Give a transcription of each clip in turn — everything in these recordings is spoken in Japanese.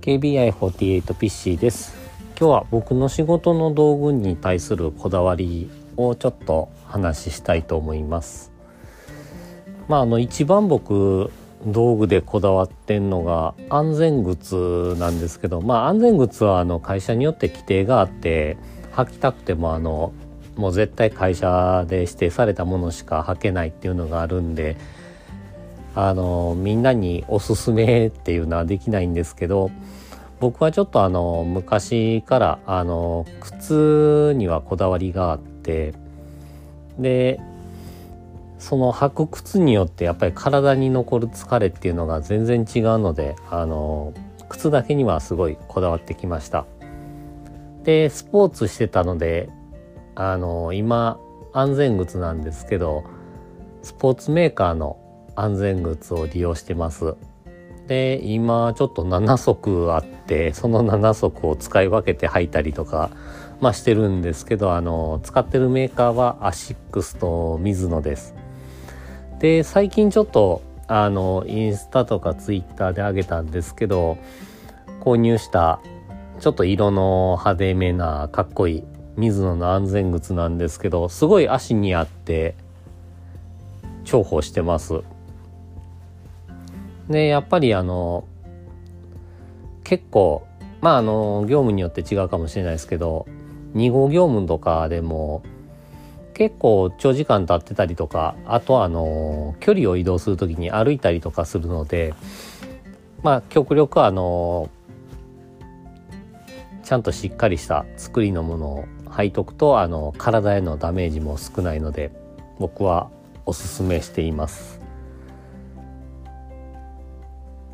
KBI48 ピッシーです。今日は僕の仕事の道具に対するこだわりをちょっと話したいと思います。まああの一番僕道具でこだわってんのが安全靴なんですけどまあ安全靴はあの会社によって規定があって履きたくてもあのもう絶対会社で指定されたものしか履けないっていうのがあるんであのみんなにおすすめっていうのはできないんですけど僕はちょっとあの昔からあの靴にはこだわりがあってでその履く靴によってやっぱり体に残る疲れっていうのが全然違うのであの靴だけにはすごいこだわってきました。でスポーツしてたのであの今安全靴なんですけどスポーツメーカーの安全靴を利用してます。で今ちょっと7足あってその7足を使い分けて履いたりとか、まあ、してるんですけどあの使ってるメーカーはアシックスとミズノです。で最近ちょっとあのインスタとかツイッターで上げたんですけど購入したちょっと色の派手めなかっこいいミズノの安全靴なんですけどすごい足にあって重宝してます。でやっぱりあの結構まああの業務によって違うかもしれないですけど2号業務とかでも結構長時間経ってたりとかあとはあの距離を移動する時に歩いたりとかするのでまあ極力あのちゃんとしっかりした作りのものを履いとくとあの体へのダメージも少ないので僕はおすすめしています。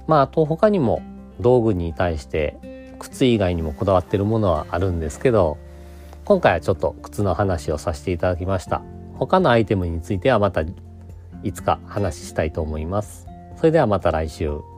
まああと他にも道具に対して靴以外にもこだわってるものはあるんですけど今回はちょっと靴の話をさせていただきました。他のアイテムについてはまたいつか話したいと思います。それではまた来週。